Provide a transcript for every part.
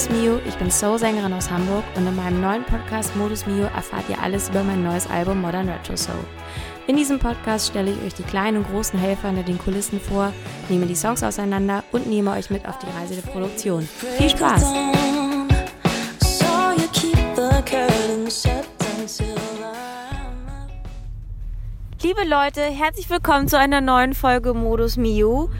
ist Mio, ich bin Soul-Sängerin aus Hamburg und in meinem neuen Podcast Modus Mio erfahrt ihr alles über mein neues Album Modern Retro Soul. In diesem Podcast stelle ich euch die kleinen und großen Helfer hinter den Kulissen vor, nehme die Songs auseinander und nehme euch mit auf die Reise der Produktion. Viel Spaß! Liebe Leute, herzlich willkommen zu einer neuen Folge Modus Mio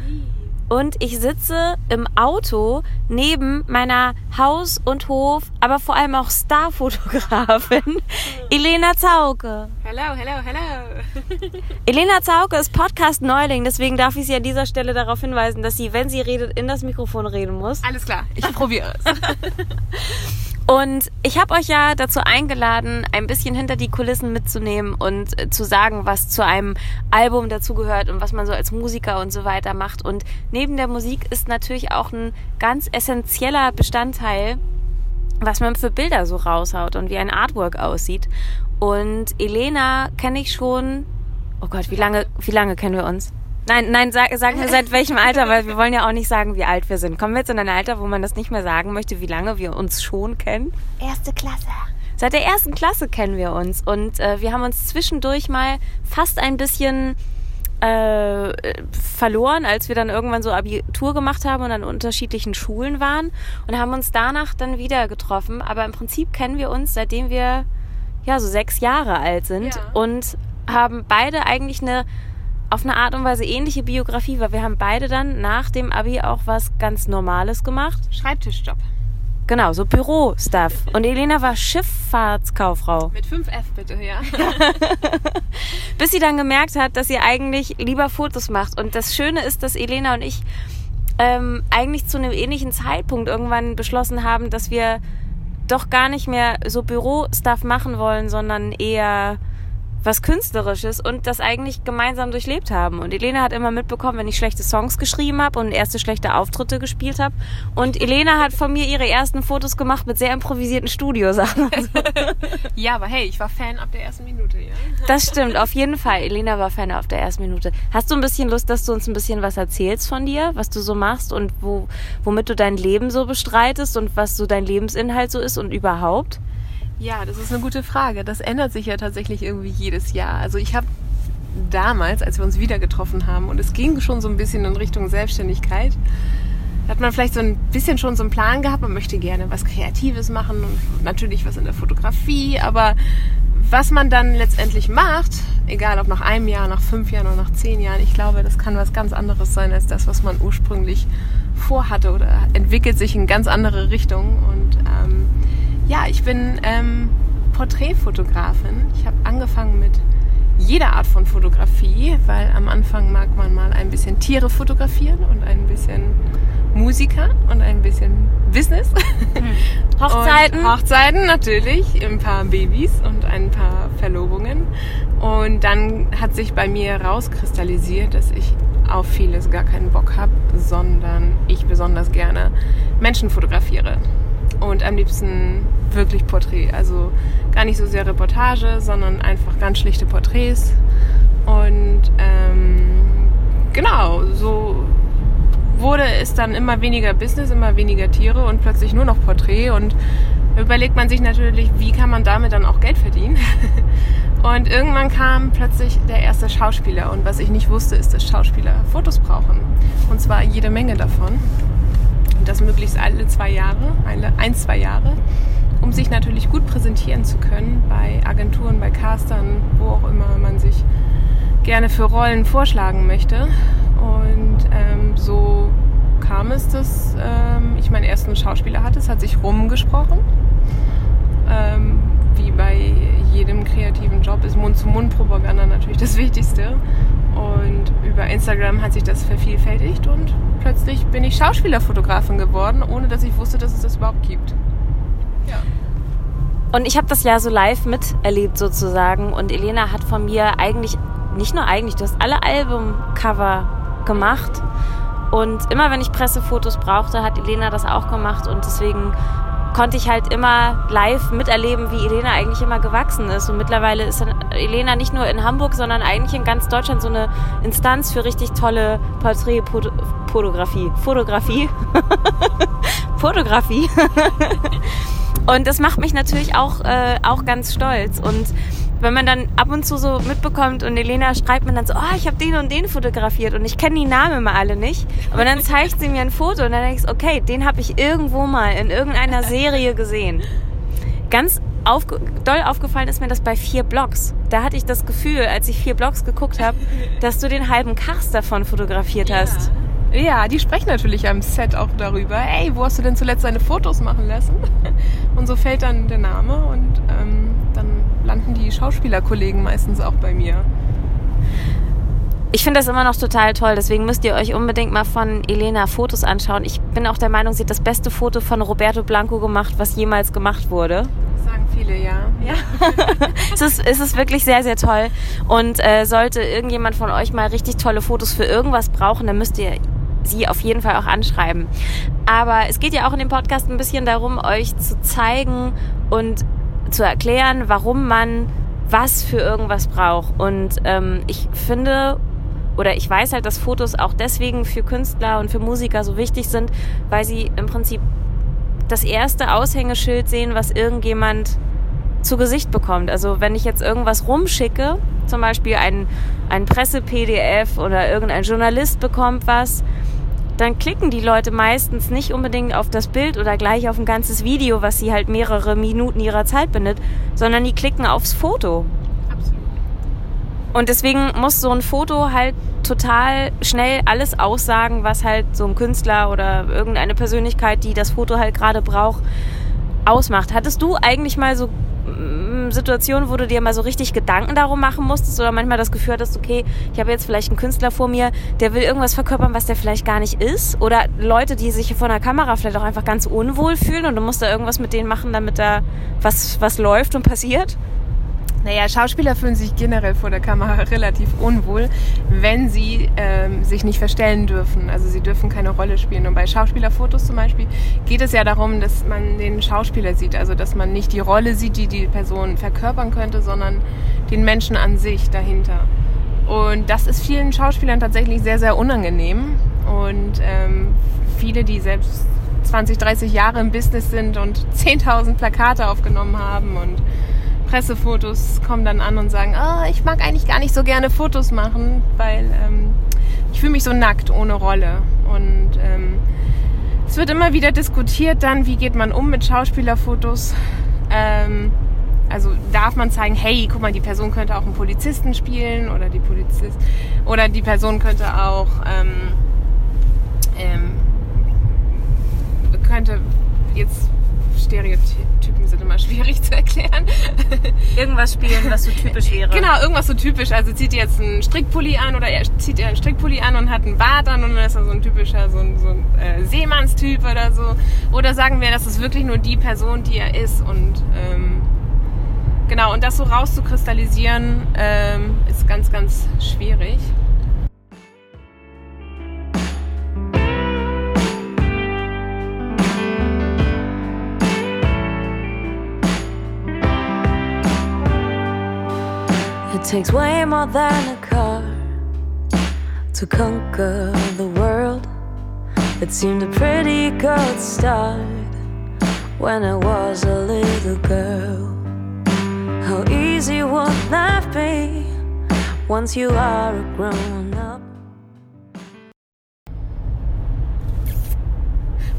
und ich sitze im Auto neben meiner Haus- und Hof, aber vor allem auch Starfotografin Elena Zauke. Hello, hello, hello. Elena Zauke ist Podcast-Neuling, deswegen darf ich Sie an dieser Stelle darauf hinweisen, dass sie, wenn sie redet, in das Mikrofon reden muss. Alles klar, ich probiere es. Und ich habe euch ja dazu eingeladen, ein bisschen hinter die Kulissen mitzunehmen und äh, zu sagen, was zu einem Album dazugehört und was man so als Musiker und so weiter macht. Und neben der Musik ist natürlich auch ein ganz essentieller Bestandteil, was man für Bilder so raushaut und wie ein Artwork aussieht. Und Elena kenne ich schon. Oh Gott, wie lange, wie lange kennen wir uns? Nein, nein, sag, sag mir seit welchem Alter, weil wir wollen ja auch nicht sagen, wie alt wir sind. Kommen wir jetzt in ein Alter, wo man das nicht mehr sagen möchte, wie lange wir uns schon kennen? Erste Klasse. Seit der ersten Klasse kennen wir uns und äh, wir haben uns zwischendurch mal fast ein bisschen äh, verloren, als wir dann irgendwann so Abitur gemacht haben und an unterschiedlichen Schulen waren und haben uns danach dann wieder getroffen. Aber im Prinzip kennen wir uns, seitdem wir ja so sechs Jahre alt sind Ja. und haben beide eigentlich eine auf eine Art und Weise ähnliche Biografie, weil wir haben beide dann nach dem Abi auch was ganz Normales gemacht. Schreibtischjob. Genau, so Büro-Stuff. Und Elena war Schifffahrtskauffrau. Mit 5F bitte, ja. Bis sie dann gemerkt hat, dass sie eigentlich lieber Fotos macht. Und das Schöne ist, dass Elena und ich ähm, eigentlich zu einem ähnlichen Zeitpunkt irgendwann beschlossen haben, dass wir doch gar nicht mehr so Büro-Stuff machen wollen, sondern eher was Künstlerisches und das eigentlich gemeinsam durchlebt haben. Und Elena hat immer mitbekommen, wenn ich schlechte Songs geschrieben habe und erste schlechte Auftritte gespielt habe. Und Elena hat von mir ihre ersten Fotos gemacht mit sehr improvisierten Studiosachen. Ja, aber hey, ich war Fan ab der ersten Minute, ja. Das stimmt, auf jeden Fall. Elena war Fan auf der ersten Minute. Hast du ein bisschen Lust, dass du uns ein bisschen was erzählst von dir, was du so machst und wo, womit du dein Leben so bestreitest und was so dein Lebensinhalt so ist und überhaupt? Ja, das ist eine gute Frage. Das ändert sich ja tatsächlich irgendwie jedes Jahr. Also ich habe damals, als wir uns wieder getroffen haben, und es ging schon so ein bisschen in Richtung Selbstständigkeit, hat man vielleicht so ein bisschen schon so einen Plan gehabt, man möchte gerne was Kreatives machen und natürlich was in der Fotografie, aber was man dann letztendlich macht, egal ob nach einem Jahr, nach fünf Jahren oder nach zehn Jahren, ich glaube, das kann was ganz anderes sein als das, was man ursprünglich vorhatte oder entwickelt sich in ganz andere Richtungen. Und ähm, ja, ich bin ähm, Porträtfotografin. Ich habe angefangen mit jeder Art von Fotografie, weil am Anfang mag man mal ein bisschen Tiere fotografieren und ein bisschen Musiker und ein bisschen Business. Hochzeiten? Und Hochzeiten natürlich, ein paar Babys und ein paar Verlobungen. Und dann hat sich bei mir rauskristallisiert, dass ich auf vieles gar keinen Bock habe, sondern ich besonders gerne Menschen fotografiere. Und am liebsten wirklich Porträt. Also gar nicht so sehr Reportage, sondern einfach ganz schlichte Porträts. Und ähm, genau, so wurde es dann immer weniger Business, immer weniger Tiere und plötzlich nur noch Porträt. Und überlegt man sich natürlich, wie kann man damit dann auch Geld verdienen. Und irgendwann kam plötzlich der erste Schauspieler. Und was ich nicht wusste, ist, dass Schauspieler Fotos brauchen. Und zwar jede Menge davon. Das möglichst alle zwei Jahre, alle ein, zwei Jahre, um sich natürlich gut präsentieren zu können bei Agenturen, bei Castern, wo auch immer man sich gerne für Rollen vorschlagen möchte. Und ähm, so kam es, dass ähm, ich meinen ersten Schauspieler hatte. Es hat sich rumgesprochen. Ähm, wie bei jedem kreativen Job ist Mund-zu-Mund-Propaganda natürlich das Wichtigste. Und über Instagram hat sich das vervielfältigt und plötzlich bin ich Schauspielerfotografin geworden, ohne dass ich wusste, dass es das überhaupt gibt. Ja. Und ich habe das ja so live miterlebt sozusagen. Und Elena hat von mir eigentlich, nicht nur eigentlich, du hast alle Albumcover gemacht. Und immer wenn ich Pressefotos brauchte, hat Elena das auch gemacht. Und deswegen konnte ich halt immer live miterleben, wie Elena eigentlich immer gewachsen ist. Und mittlerweile ist Elena nicht nur in Hamburg, sondern eigentlich in ganz Deutschland so eine Instanz für richtig tolle Porträtfotografie. Fotografie. Fotografie. Und das macht mich natürlich auch, äh, auch ganz stolz. Und wenn man dann ab und zu so mitbekommt und Elena schreibt mir dann so, oh, ich habe den und den fotografiert und ich kenne die Namen immer alle nicht. Aber dann zeigt sie mir ein Foto und dann denkst du, okay, den habe ich irgendwo mal in irgendeiner Serie gesehen. Ganz auf, doll aufgefallen ist mir das bei vier Blogs. Da hatte ich das Gefühl, als ich vier Blogs geguckt habe, dass du den halben Cast davon fotografiert hast. Ja, die sprechen natürlich am Set auch darüber. Ey, wo hast du denn zuletzt deine Fotos machen lassen? Und so fällt dann der Name und ähm, landen die Schauspielerkollegen meistens auch bei mir. Ich finde das immer noch total toll, deswegen müsst ihr euch unbedingt mal von Elena Fotos anschauen. Ich bin auch der Meinung, sie hat das beste Foto von Roberto Blanco gemacht, was jemals gemacht wurde. Das sagen viele, ja. ja. es, ist, es ist wirklich sehr, sehr toll. Und äh, sollte irgendjemand von euch mal richtig tolle Fotos für irgendwas brauchen, dann müsst ihr sie auf jeden Fall auch anschreiben. Aber es geht ja auch in dem Podcast ein bisschen darum, euch zu zeigen und zu erklären, warum man was für irgendwas braucht. Und ähm, ich finde oder ich weiß halt, dass Fotos auch deswegen für Künstler und für Musiker so wichtig sind, weil sie im Prinzip das erste Aushängeschild sehen, was irgendjemand zu Gesicht bekommt. Also wenn ich jetzt irgendwas rumschicke, zum Beispiel ein, ein Presse-PDF oder irgendein Journalist bekommt was, dann klicken die Leute meistens nicht unbedingt auf das Bild oder gleich auf ein ganzes Video, was sie halt mehrere Minuten ihrer Zeit bindet, sondern die klicken aufs Foto. Absolut. Und deswegen muss so ein Foto halt total schnell alles aussagen, was halt so ein Künstler oder irgendeine Persönlichkeit, die das Foto halt gerade braucht, ausmacht. Hattest du eigentlich mal so Situationen, wo du dir mal so richtig Gedanken darum machen musstest oder manchmal das Gefühl hattest, okay, ich habe jetzt vielleicht einen Künstler vor mir, der will irgendwas verkörpern, was der vielleicht gar nicht ist? Oder Leute, die sich vor einer Kamera vielleicht auch einfach ganz unwohl fühlen und du musst da irgendwas mit denen machen, damit da was, was läuft und passiert? Naja, Schauspieler fühlen sich generell vor der Kamera relativ unwohl, wenn sie ähm, sich nicht verstellen dürfen. Also sie dürfen keine Rolle spielen. Und bei Schauspielerfotos zum Beispiel geht es ja darum, dass man den Schauspieler sieht. Also dass man nicht die Rolle sieht, die die Person verkörpern könnte, sondern den Menschen an sich dahinter. Und das ist vielen Schauspielern tatsächlich sehr, sehr unangenehm. Und ähm, viele, die selbst 20, 30 Jahre im Business sind und 10.000 Plakate aufgenommen haben und Pressefotos kommen dann an und sagen, oh, ich mag eigentlich gar nicht so gerne Fotos machen, weil ähm, ich fühle mich so nackt ohne Rolle. Und ähm, es wird immer wieder diskutiert dann, wie geht man um mit Schauspielerfotos. Ähm, also darf man zeigen, hey, guck mal, die Person könnte auch einen Polizisten spielen oder die Polizist oder die Person könnte auch ähm, ähm, könnte jetzt Stereotypen sind immer schwierig zu erklären. Irgendwas spielen, was so typisch wäre. Genau, irgendwas so typisch. Also zieht ihr jetzt einen Strickpulli an oder er zieht ihr einen Strickpulli an und hat einen Bart an und dann ist er so ein typischer so ein, so ein äh, Seemannstyp oder so. Oder sagen wir, das ist wirklich nur die Person, die er ist und ähm, genau, und das so rauszukristallisieren ähm, ist ganz, ganz schwierig. Takes way more than a car to conquer the world. It seemed a pretty good start when I was a little girl. How easy would that be once you are a grown up?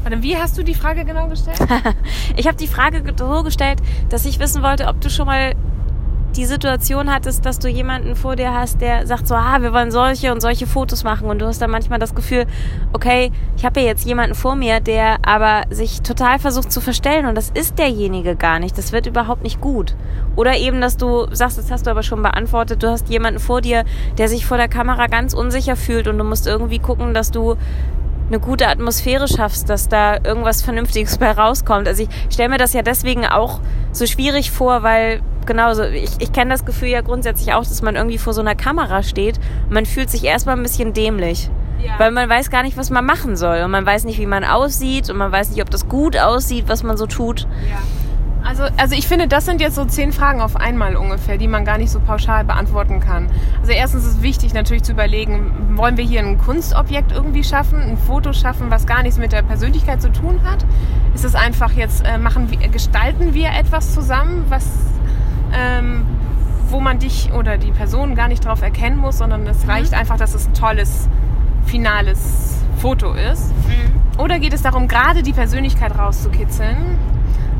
Warte, wie hast du die Frage genau gestellt? ich habe die Frage so gestellt, dass ich wissen wollte, ob du schon mal die Situation hattest, dass du jemanden vor dir hast, der sagt so, ah, wir wollen solche und solche Fotos machen und du hast dann manchmal das Gefühl, okay, ich habe ja jetzt jemanden vor mir, der aber sich total versucht zu verstellen und das ist derjenige gar nicht, das wird überhaupt nicht gut. Oder eben, dass du sagst, das hast du aber schon beantwortet, du hast jemanden vor dir, der sich vor der Kamera ganz unsicher fühlt und du musst irgendwie gucken, dass du eine gute Atmosphäre schaffst, dass da irgendwas Vernünftiges bei rauskommt. Also ich stelle mir das ja deswegen auch so schwierig vor, weil genauso, ich, ich kenne das Gefühl ja grundsätzlich auch, dass man irgendwie vor so einer Kamera steht und man fühlt sich erstmal ein bisschen dämlich. Ja. Weil man weiß gar nicht, was man machen soll. Und man weiß nicht, wie man aussieht. Und man weiß nicht, ob das gut aussieht, was man so tut. Ja. Also, also ich finde, das sind jetzt so zehn Fragen auf einmal ungefähr, die man gar nicht so pauschal beantworten kann. Also erstens ist es wichtig natürlich zu überlegen, wollen wir hier ein Kunstobjekt irgendwie schaffen, ein Foto schaffen, was gar nichts mit der Persönlichkeit zu tun hat? Ist es einfach jetzt, äh, machen wir, gestalten wir etwas zusammen, was, ähm, wo man dich oder die Person gar nicht drauf erkennen muss, sondern es mhm. reicht einfach, dass es ein tolles, finales Foto ist? Mhm. Oder geht es darum, gerade die Persönlichkeit rauszukitzeln?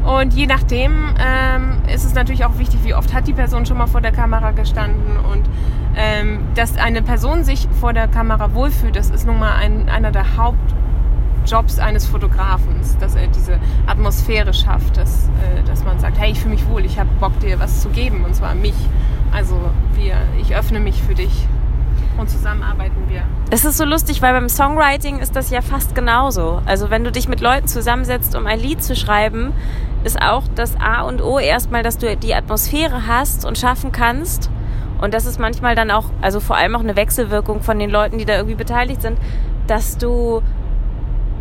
Und je nachdem ähm, ist es natürlich auch wichtig, wie oft hat die Person schon mal vor der Kamera gestanden und ähm, dass eine Person sich vor der Kamera wohlfühlt, das ist nun mal ein, einer der Hauptjobs eines Fotografen, dass er diese Atmosphäre schafft, dass, äh, dass man sagt, hey, ich fühle mich wohl, ich habe Bock dir was zu geben und zwar mich. Also wir, ich öffne mich für dich und zusammenarbeiten wir. Es ist so lustig, weil beim Songwriting ist das ja fast genauso. Also wenn du dich mit Leuten zusammensetzt, um ein Lied zu schreiben, ist auch das A und O erstmal, dass du die Atmosphäre hast und schaffen kannst. Und das ist manchmal dann auch, also vor allem auch eine Wechselwirkung von den Leuten, die da irgendwie beteiligt sind, dass du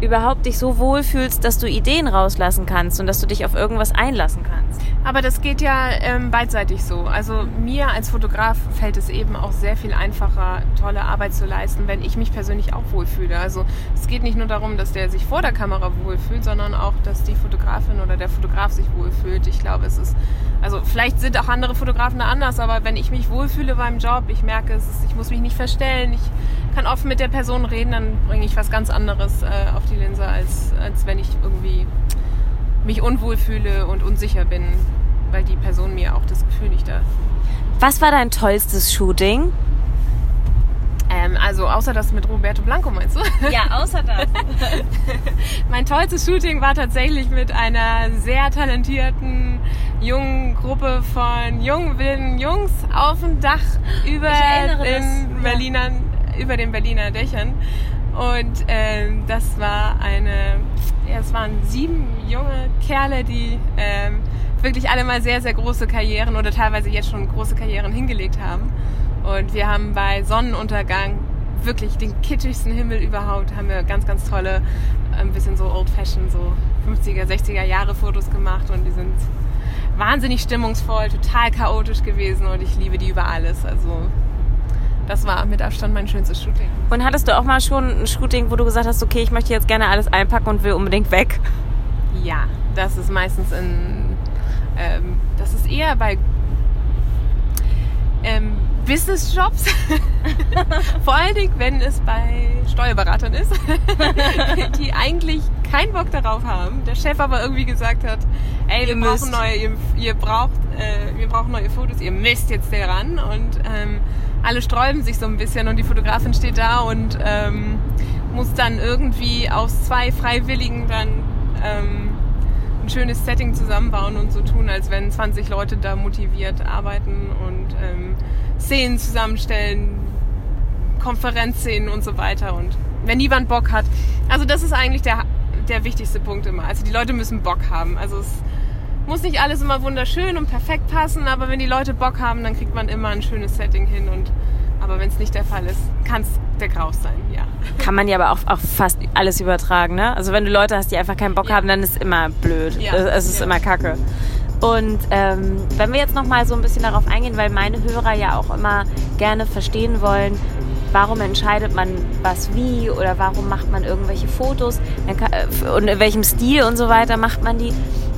überhaupt dich so wohlfühlst, dass du Ideen rauslassen kannst und dass du dich auf irgendwas einlassen kannst. Aber das geht ja ähm, beidseitig so. Also mir als Fotograf fällt es eben auch sehr viel einfacher, tolle Arbeit zu leisten, wenn ich mich persönlich auch wohlfühle. Also es geht nicht nur darum, dass der sich vor der Kamera wohlfühlt, sondern auch, dass die Fotografin oder der Fotograf sich wohlfühlt. Ich glaube, es ist, also vielleicht sind auch andere Fotografen da anders, aber wenn ich mich wohlfühle beim Job, ich merke, es ist, ich muss mich nicht verstellen, ich kann offen mit der Person reden, dann bringe ich was ganz anderes äh, auf die Linse, als, als wenn ich irgendwie mich unwohl fühle und unsicher bin, weil die Person mir auch das Gefühl nicht da. Was war dein tollstes Shooting? Ähm, also außer das mit Roberto Blanco meinst du? Ja, außer das. mein tollstes Shooting war tatsächlich mit einer sehr talentierten jungen Gruppe von jungen wilden Jungs auf dem Dach über in Berliner, ja. Über den Berliner Dächern. Und ähm, das war eine, ja, es waren sieben junge Kerle, die ähm, wirklich alle mal sehr, sehr große Karrieren oder teilweise jetzt schon große Karrieren hingelegt haben. Und wir haben bei Sonnenuntergang wirklich den kitschigsten Himmel überhaupt, haben wir ganz, ganz tolle, ein bisschen so old-fashioned, so 50er, 60er Jahre Fotos gemacht und die sind wahnsinnig stimmungsvoll, total chaotisch gewesen und ich liebe die über alles. Also das war mit Abstand mein schönstes Shooting. Und hattest du auch mal schon ein Shooting, wo du gesagt hast, okay, ich möchte jetzt gerne alles einpacken und will unbedingt weg? Ja, das ist meistens in, ähm, das ist eher bei ähm, Business-Jobs. Vor allen Dingen, wenn es bei Steuerberatern ist, die eigentlich keinen Bock darauf haben. Der Chef aber irgendwie gesagt hat, ey, wir brauchen neue, ihr, ihr braucht, äh, wir brauchen neue Fotos, ihr müsst jetzt daran. Und ähm, alle sträuben sich so ein bisschen und die Fotografin steht da und ähm, muss dann irgendwie aus zwei Freiwilligen dann ähm, ein schönes Setting zusammenbauen und so tun, als wenn 20 Leute da motiviert arbeiten und ähm, Szenen zusammenstellen, Konferenzszenen und so weiter. Und wenn niemand Bock hat, also das ist eigentlich der, der wichtigste Punkt immer. Also die Leute müssen Bock haben. Also es muss nicht alles immer wunderschön und perfekt passen, aber wenn die Leute Bock haben, dann kriegt man immer ein schönes Setting hin. Und aber wenn es nicht der Fall ist, kann es der Graus sein, ja. Kann man ja aber auch, auch fast alles übertragen, ne? Also wenn du Leute hast, die einfach keinen Bock ja. haben, dann ist es immer blöd. Ja. Es ist ja. immer Kacke. Und ähm, wenn wir jetzt noch mal so ein bisschen darauf eingehen, weil meine Hörer ja auch immer gerne verstehen wollen, warum entscheidet man was wie oder warum macht man irgendwelche Fotos äh, und in welchem Stil und so weiter macht man die,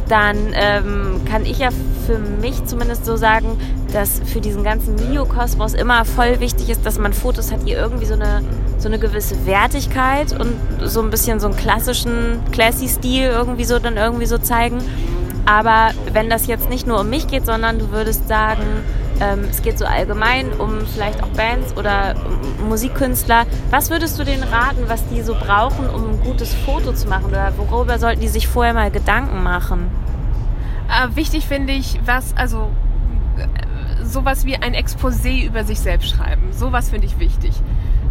dann ähm, kann ich ja für mich zumindest so sagen, dass für diesen ganzen Videokosmos immer voll wichtig ist, dass man Fotos hat, die irgendwie so eine, so eine gewisse Wertigkeit und so ein bisschen so einen klassischen, classy Stil irgendwie so dann irgendwie so zeigen. Aber wenn das jetzt nicht nur um mich geht, sondern du würdest sagen, ähm, es geht so allgemein um vielleicht auch Bands oder Musikkünstler, was würdest du denen raten, was die so brauchen, um ein gutes Foto zu machen? Oder worüber sollten die sich vorher mal Gedanken machen? Äh, wichtig finde ich, was, also äh, sowas wie ein Exposé über sich selbst schreiben. Sowas finde ich wichtig.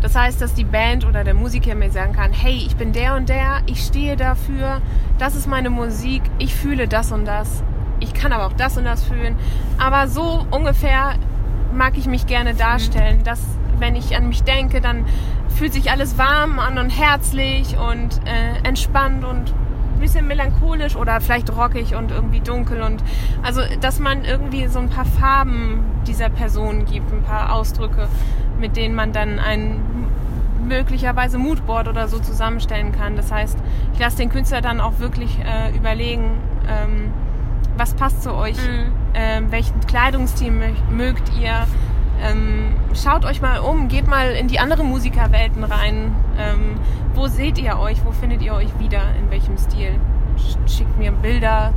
Das heißt, dass die Band oder der Musiker mir sagen kann, hey, ich bin der und der, ich stehe dafür, das ist meine Musik, ich fühle das und das, ich kann aber auch das und das fühlen. Aber so ungefähr mag ich mich gerne darstellen, dass wenn ich an mich denke, dann fühlt sich alles warm an und herzlich und äh, entspannt und ein bisschen melancholisch oder vielleicht rockig und irgendwie dunkel und also dass man irgendwie so ein paar Farben dieser Person gibt, ein paar Ausdrücke, mit denen man dann ein möglicherweise Moodboard oder so zusammenstellen kann. Das heißt, ich lasse den Künstler dann auch wirklich äh, überlegen, ähm, was passt zu euch, mhm. ähm, welchen Kleidungsstil mögt ihr. Ähm, schaut euch mal um, geht mal in die anderen Musikerwelten rein. Ähm, wo seht ihr euch? Wo findet ihr euch wieder? In welchem Stil? Schickt mir Bilder,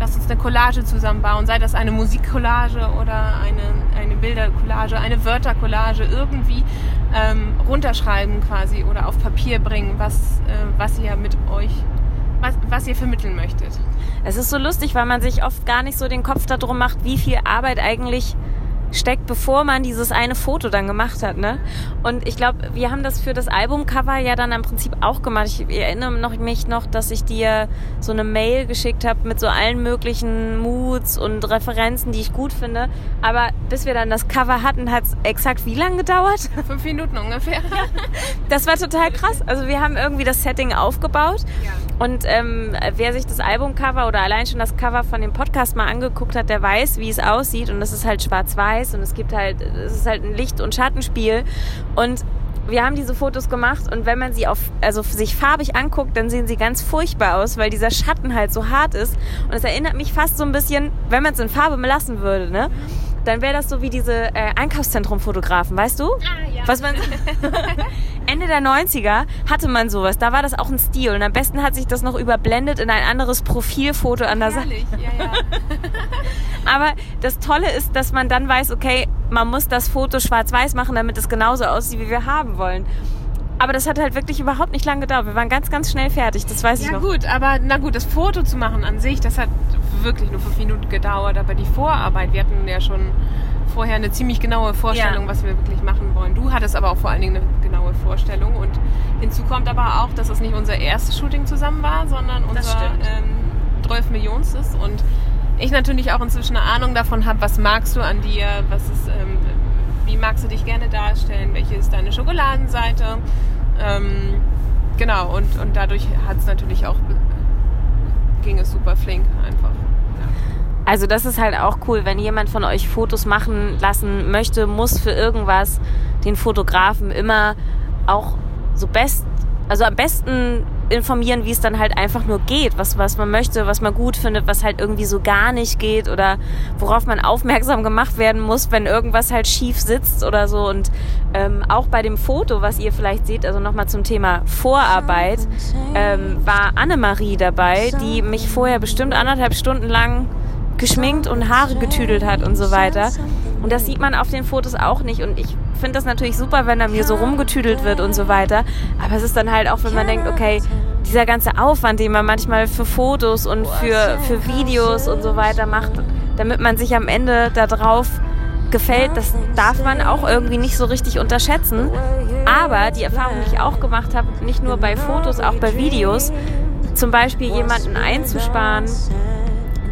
lasst uns eine Collage zusammenbauen, sei das eine Musikcollage oder eine, eine Bildercollage, eine Wörtercollage, irgendwie ähm, runterschreiben quasi oder auf Papier bringen, was, äh, was ihr mit euch, was, was ihr vermitteln möchtet. Es ist so lustig, weil man sich oft gar nicht so den Kopf darum macht, wie viel Arbeit eigentlich steckt, bevor man dieses eine Foto dann gemacht hat. Ne? Und ich glaube, wir haben das für das Albumcover ja dann im Prinzip auch gemacht. Ich erinnere noch, mich noch, dass ich dir so eine Mail geschickt habe mit so allen möglichen Moods und Referenzen, die ich gut finde. Aber bis wir dann das Cover hatten, hat es exakt wie lange gedauert? Fünf Minuten ungefähr. das war total krass. Also wir haben irgendwie das Setting aufgebaut. Ja. Und ähm, wer sich das Albumcover oder allein schon das Cover von dem Podcast mal angeguckt hat, der weiß, wie es aussieht. Und es ist halt schwarz-weiß und es gibt halt, es ist halt ein Licht- und Schattenspiel. Und wir haben diese Fotos gemacht und wenn man sie auf, also sich farbig anguckt, dann sehen sie ganz furchtbar aus, weil dieser Schatten halt so hart ist. Und es erinnert mich fast so ein bisschen, wenn man es in Farbe lassen würde, ne? dann wäre das so wie diese äh, Einkaufszentrum-Fotografen, weißt du? Ah, ja. Was man Ende der 90er hatte man sowas. Da war das auch ein Stil. Und am besten hat sich das noch überblendet in ein anderes Profilfoto an der Seite. Ja, ja. Aber das Tolle ist, dass man dann weiß, okay, man muss das Foto schwarz-weiß machen, damit es genauso aussieht, wie wir haben wollen. Aber das hat halt wirklich überhaupt nicht lange gedauert. Wir waren ganz, ganz schnell fertig. Das weiß ja, ich noch. Ja gut, aber na gut, das Foto zu machen an sich, das hat wirklich nur fünf Minuten gedauert. Aber die Vorarbeit, wir hatten ja schon vorher eine ziemlich genaue Vorstellung, ja. was wir wirklich machen wollen. Du hattest aber auch vor allen Dingen eine genaue Vorstellung. Und hinzu kommt aber auch, dass es nicht unser erstes Shooting zusammen war, sondern unser ähm, 12 Millionstes. Und ich natürlich auch inzwischen eine Ahnung davon habe, was magst du an dir, was ist... Ähm, wie magst du dich gerne darstellen, welche ist deine Schokoladenseite. Ähm, genau, und, und dadurch hat es natürlich auch, ging es super flink einfach. Also das ist halt auch cool, wenn jemand von euch Fotos machen lassen möchte, muss für irgendwas den Fotografen immer auch so best, also am besten informieren, wie es dann halt einfach nur geht, was, was man möchte, was man gut findet, was halt irgendwie so gar nicht geht oder worauf man aufmerksam gemacht werden muss, wenn irgendwas halt schief sitzt oder so. Und ähm, auch bei dem Foto, was ihr vielleicht seht, also nochmal zum Thema Vorarbeit, ähm, war Annemarie dabei, die mich vorher bestimmt anderthalb Stunden lang geschminkt und Haare getüdelt hat und so weiter. Und das sieht man auf den Fotos auch nicht. Und ich finde das natürlich super, wenn da mir so rumgetüdelt wird und so weiter. Aber es ist dann halt auch, wenn man denkt, okay, dieser ganze Aufwand, den man manchmal für Fotos und für, für Videos und so weiter macht, damit man sich am Ende darauf gefällt, das darf man auch irgendwie nicht so richtig unterschätzen. Aber die Erfahrung, die ich auch gemacht habe, nicht nur bei Fotos, auch bei Videos, zum Beispiel jemanden einzusparen,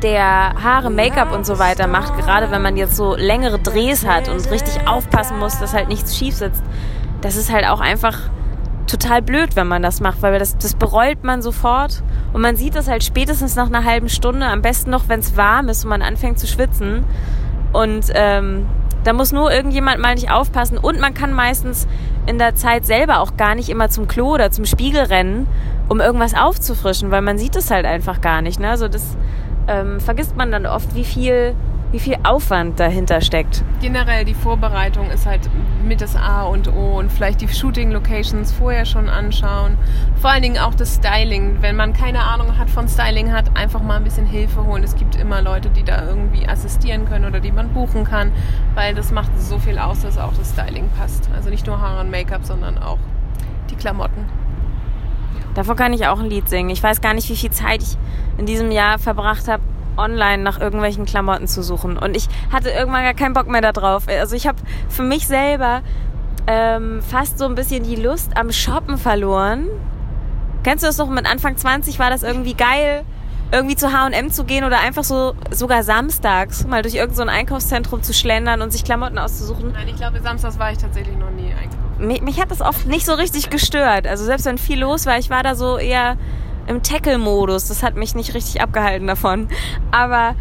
der Haare, Make-up und so weiter macht, gerade wenn man jetzt so längere Drehs hat und richtig aufpassen muss, dass halt nichts schief sitzt, das ist halt auch einfach total blöd, wenn man das macht, weil das, das bereut man sofort und man sieht das halt spätestens nach einer halben Stunde, am besten noch, wenn es warm ist und man anfängt zu schwitzen und ähm, da muss nur irgendjemand mal nicht aufpassen und man kann meistens in der Zeit selber auch gar nicht immer zum Klo oder zum Spiegel rennen, um irgendwas aufzufrischen, weil man sieht es halt einfach gar nicht. Ne? Also das ähm, vergisst man dann oft, wie viel, wie viel Aufwand dahinter steckt. Generell die Vorbereitung ist halt mit das A und O und vielleicht die Shooting-Locations vorher schon anschauen. Vor allen Dingen auch das Styling. Wenn man keine Ahnung hat von Styling hat, einfach mal ein bisschen Hilfe holen. Es gibt immer Leute, die da irgendwie assistieren können oder die man buchen kann, weil das macht so viel aus, dass auch das Styling passt. Also nicht nur Haare und Make-up, sondern auch die Klamotten. Davon kann ich auch ein Lied singen. Ich weiß gar nicht, wie viel Zeit ich in diesem Jahr verbracht habe, online nach irgendwelchen Klamotten zu suchen. Und ich hatte irgendwann gar keinen Bock mehr darauf. Also ich habe für mich selber ähm, fast so ein bisschen die Lust am Shoppen verloren. Kennst du das noch? Mit Anfang 20 war das irgendwie geil, irgendwie zu H&M zu gehen oder einfach so sogar samstags mal durch irgendein so Einkaufszentrum zu schlendern und sich Klamotten auszusuchen. Nein, ich glaube, samstags war ich tatsächlich noch nie einkaufen. Mich, mich hat das oft nicht so richtig gestört. Also selbst wenn viel los war, ich war da so eher im Tackle-Modus. Das hat mich nicht richtig abgehalten davon. Aber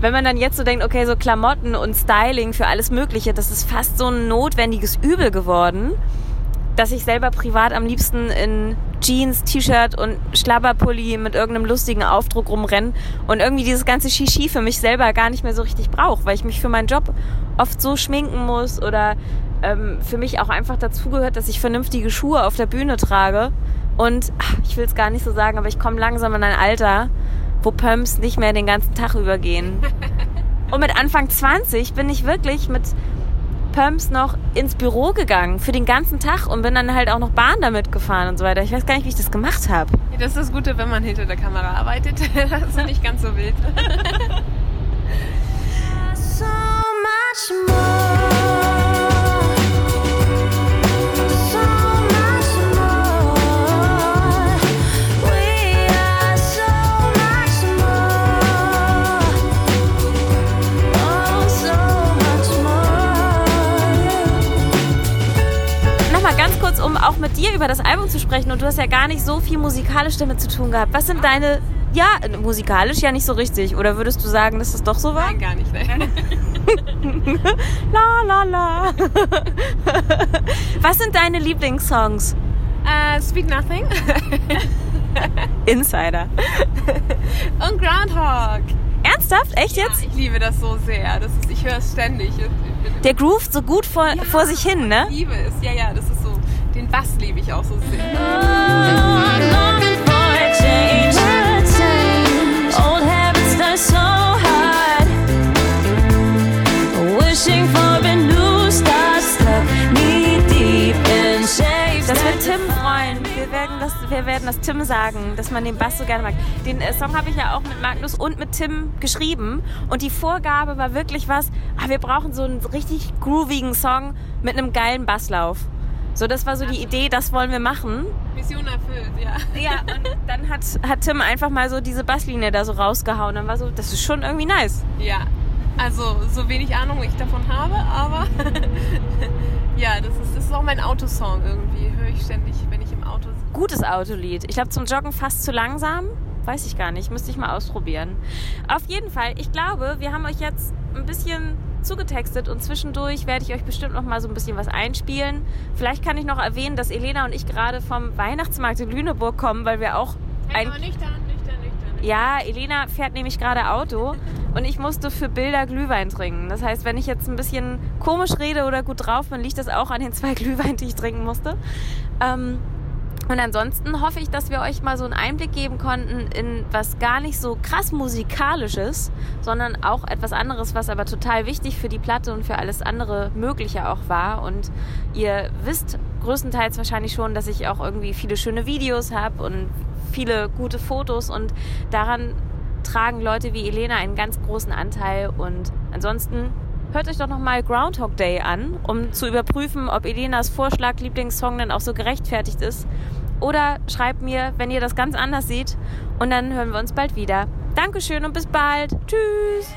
wenn man dann jetzt so denkt, okay, so Klamotten und Styling für alles Mögliche, das ist fast so ein notwendiges Übel geworden, dass ich selber privat am liebsten in Jeans, T-Shirt und Schlabberpulli mit irgendeinem lustigen Aufdruck rumrenne und irgendwie dieses ganze Shishi für mich selber gar nicht mehr so richtig brauche, weil ich mich für meinen Job oft so schminken muss oder ähm, für mich auch einfach dazugehört, dass ich vernünftige Schuhe auf der Bühne trage. Und ach, ich will es gar nicht so sagen, aber ich komme langsam in ein Alter, wo Pumps nicht mehr den ganzen Tag übergehen. Und mit Anfang 20 bin ich wirklich mit Pumps noch ins Büro gegangen für den ganzen Tag und bin dann halt auch noch Bahn damit gefahren und so weiter. Ich weiß gar nicht, wie ich das gemacht habe. Ja, das ist das Gute, wenn man hinter der Kamera arbeitet. das ist nicht ganz so wild. so much more. Mit dir über das Album zu sprechen. Und du hast ja gar nicht so viel musikalisch damit zu tun gehabt. Was sind deine. Ja, musikalisch ja nicht so richtig. Oder würdest du sagen, dass das doch so war? Nein, gar nicht. Nein. la la la. Was sind deine Lieblingssongs? Uh, Speak Nothing. Insider. Und Groundhog. Ernsthaft? Echt ja, jetzt? Ich liebe das so sehr. Das ist, ich höre es ständig. Der groovt so gut vor, ja, vor sich hin, ne? Ich liebe es. Ja, ja, das ist Bass liebe ich auch so sehr. Das wird Tim freuen. Wir werden das, wir werden das Tim sagen, dass man den Bass so gerne mag. Den äh, Song habe ich ja auch mit Magnus und mit Tim geschrieben. Und die Vorgabe war wirklich was, ah, wir brauchen so einen richtig groovigen Song mit einem geilen Basslauf. So, das war so die Idee, das wollen wir machen. Mission erfüllt, ja. Ja, und dann hat, hat Tim einfach mal so diese Basslinie da so rausgehauen. Dann war so, das ist schon irgendwie nice. Ja, also so wenig Ahnung ich davon habe, aber ja, das ist, das ist auch mein Autosong irgendwie. Höre ich ständig, wenn ich im Auto sitze. Gutes Autolied. Ich glaube zum Joggen fast zu langsam. Weiß ich gar nicht. Müsste ich mal ausprobieren. Auf jeden Fall, ich glaube, wir haben euch jetzt ein bisschen zugetextet und zwischendurch werde ich euch bestimmt noch mal so ein bisschen was einspielen. Vielleicht kann ich noch erwähnen, dass Elena und ich gerade vom Weihnachtsmarkt in Lüneburg kommen, weil wir auch ein... Aber nüchtern, nüchtern, nüchtern. Ja, Elena fährt nämlich gerade Auto und ich musste für Bilder Glühwein trinken. Das heißt, wenn ich jetzt ein bisschen komisch rede oder gut drauf bin, liegt das auch an den zwei Glühwein, die ich trinken musste. Ähm, und ansonsten hoffe ich, dass wir euch mal so einen Einblick geben konnten in was gar nicht so krass musikalisches, sondern auch etwas anderes, was aber total wichtig für die Platte und für alles andere Mögliche auch war. Und ihr wisst größtenteils wahrscheinlich schon, dass ich auch irgendwie viele schöne Videos habe und viele gute Fotos und daran tragen Leute wie Elena einen ganz großen Anteil. Und ansonsten hört euch doch nochmal Groundhog Day an, um zu überprüfen, ob Elenas Vorschlag Lieblingssong dann auch so gerechtfertigt ist. Oder schreibt mir, wenn ihr das ganz anders seht. Und dann hören wir uns bald wieder. Dankeschön und bis bald. Tschüss.